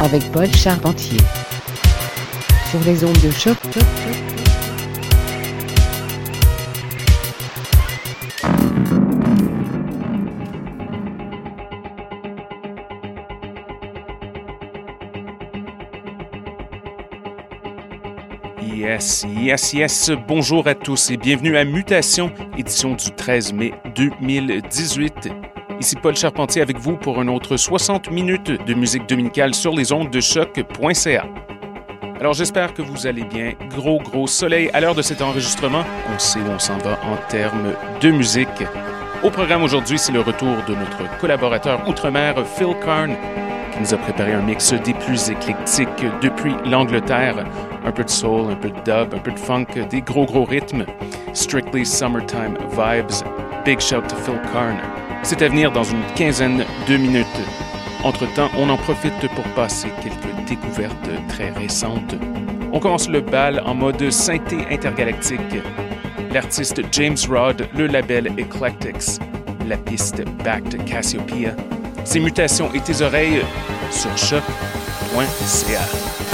Avec Paul Charpentier. Sur les ondes de choc. Yes, yes, yes. Bonjour à tous et bienvenue à Mutation, édition du 13 mai 2018. Ici Paul Charpentier avec vous pour un autre 60 minutes de musique dominicale sur les ondes de choc.ca. Alors j'espère que vous allez bien. Gros, gros soleil à l'heure de cet enregistrement. On sait où on s'en va en termes de musique. Au programme aujourd'hui, c'est le retour de notre collaborateur outre-mer Phil Karn qui nous a préparé un mix des plus éclectiques depuis l'Angleterre. Un peu de soul, un peu de dub, un peu de funk, des gros gros rythmes. Strictly Summertime Vibes. Big shout to Phil Karn. C'est à venir dans une quinzaine de minutes. Entre-temps, on en profite pour passer quelques découvertes très récentes. On commence le bal en mode synthé intergalactique. L'artiste James Rod, le label Eclectics, la piste Back to Cassiopeia. Ses mutations et tes oreilles sur choc.ca.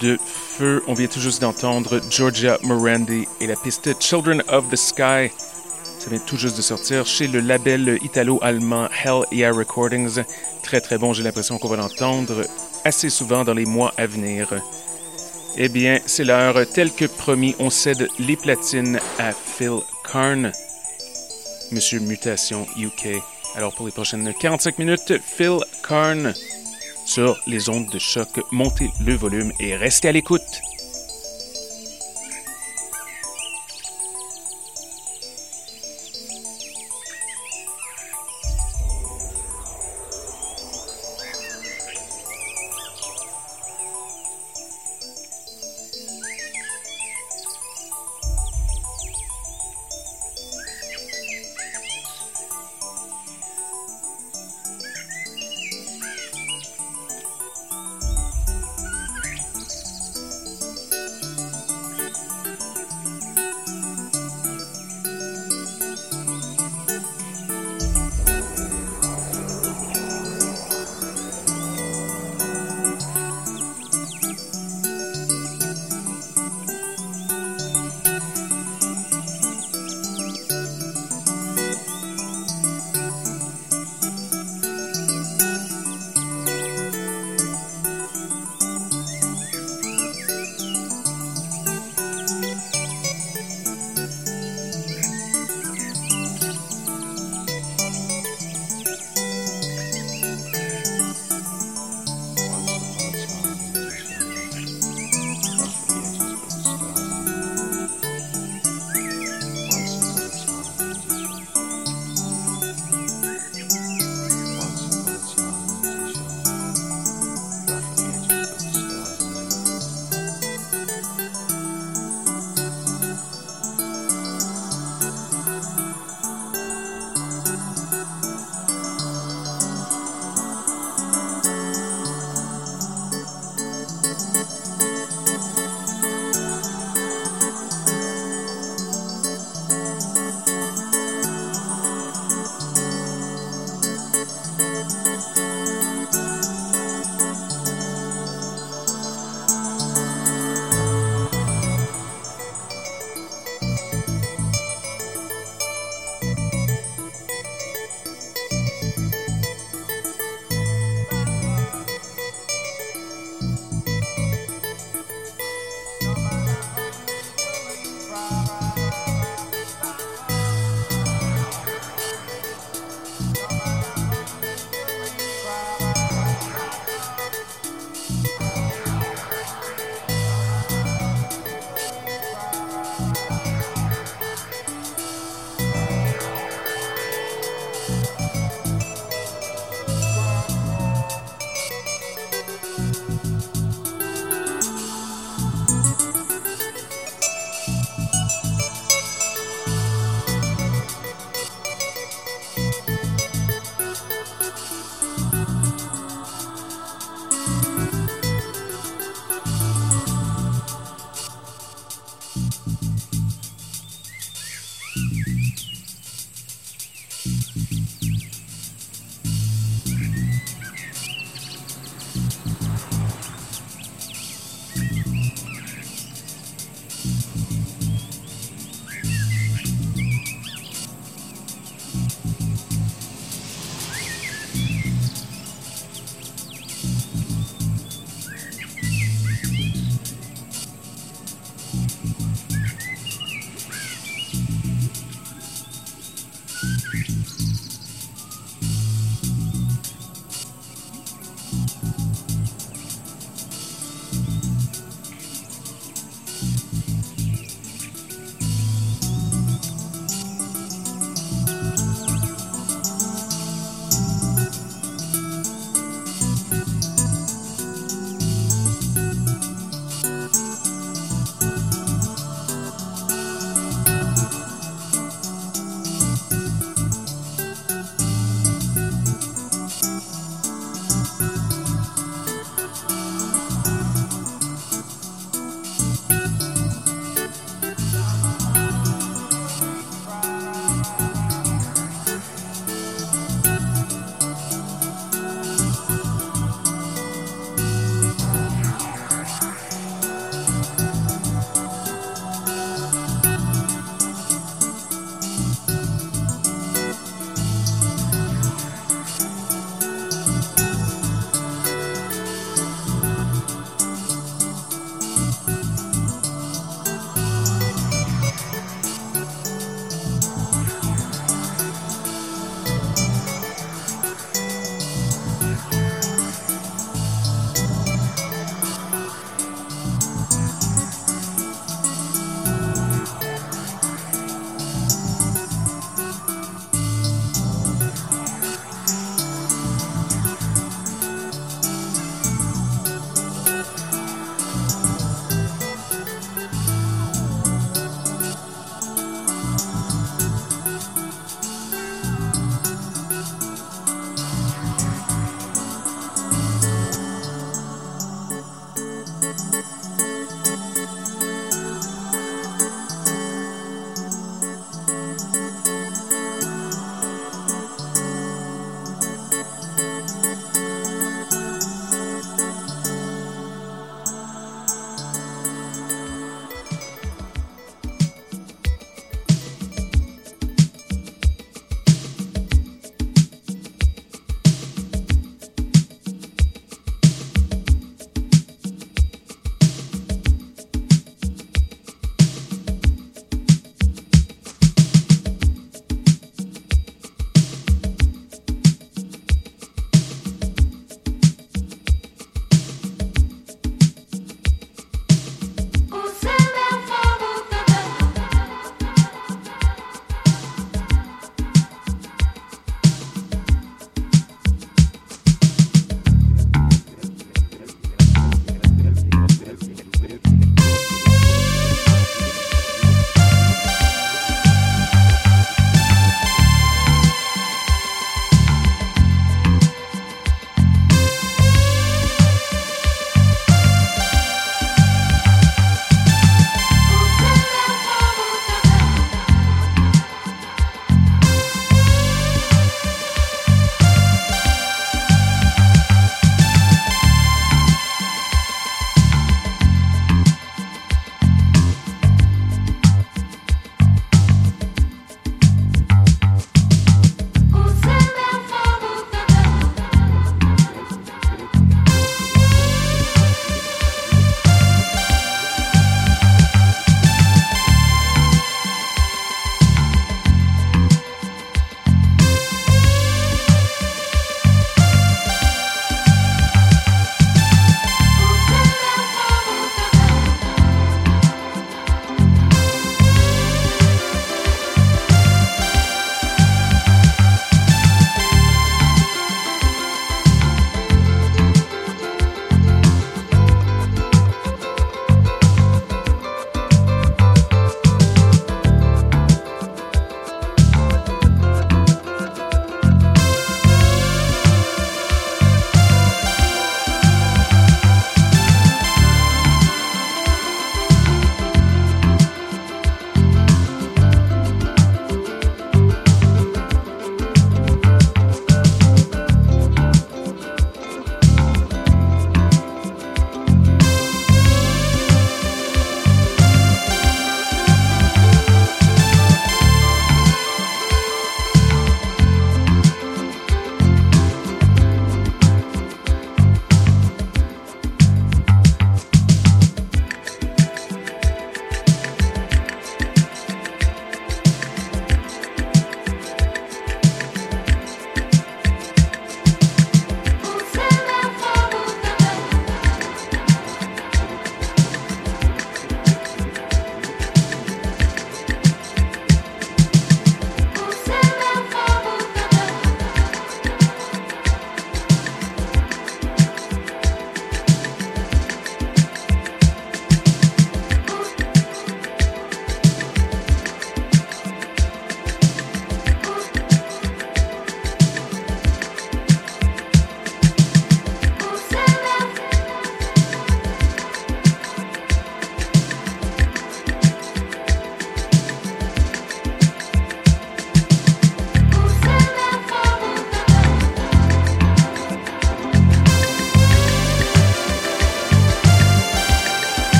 de feu. On vient tout juste d'entendre Georgia Morandi et la piste Children of the Sky. Ça vient tout juste de sortir chez le label italo-allemand Hell Yeah Recordings. Très très bon, j'ai l'impression qu'on va l'entendre assez souvent dans les mois à venir. Eh bien, c'est l'heure. Tel que promis, on cède les platines à Phil Karn, Monsieur Mutation UK. Alors pour les prochaines 45 minutes, Phil Karn sur les ondes de choc. Montez le volume et restez à l'écoute.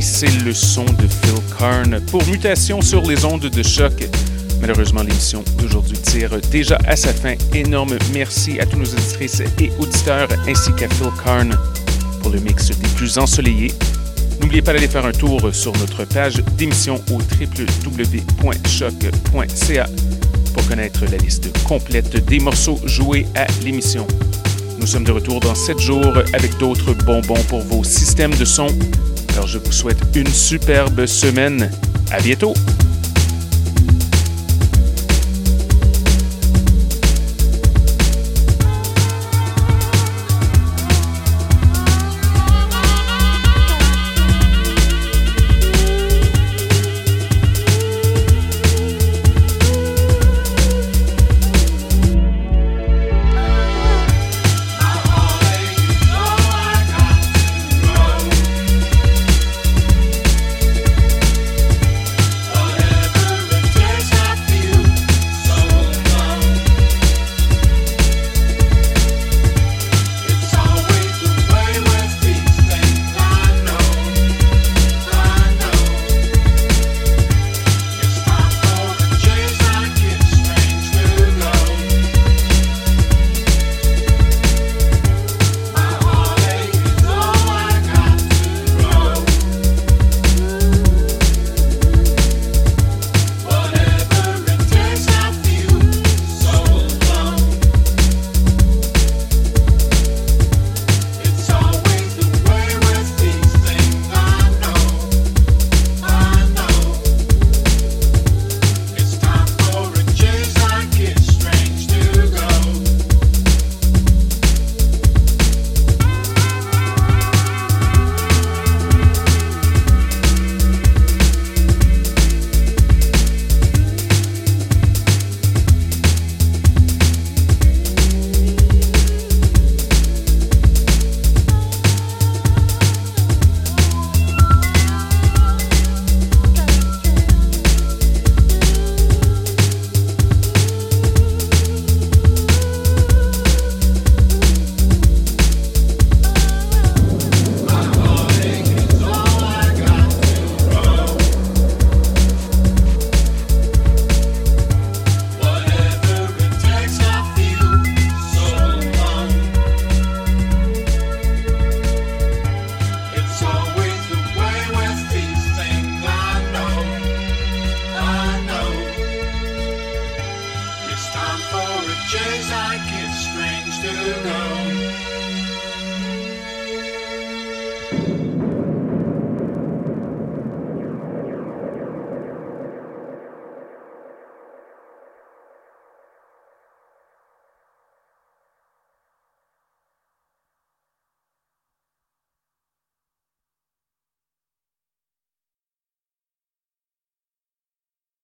C'est le son de Phil Karn pour Mutation sur les ondes de choc. Malheureusement, l'émission d'aujourd'hui tire déjà à sa fin. Énorme merci à tous nos auditrices et auditeurs ainsi qu'à Phil Karn pour le mix des plus ensoleillés. N'oubliez pas d'aller faire un tour sur notre page d'émission au www.choc.ca pour connaître la liste complète des morceaux joués à l'émission. Nous sommes de retour dans 7 jours avec d'autres bonbons pour vos systèmes de son. Alors je vous souhaite une superbe semaine. À bientôt!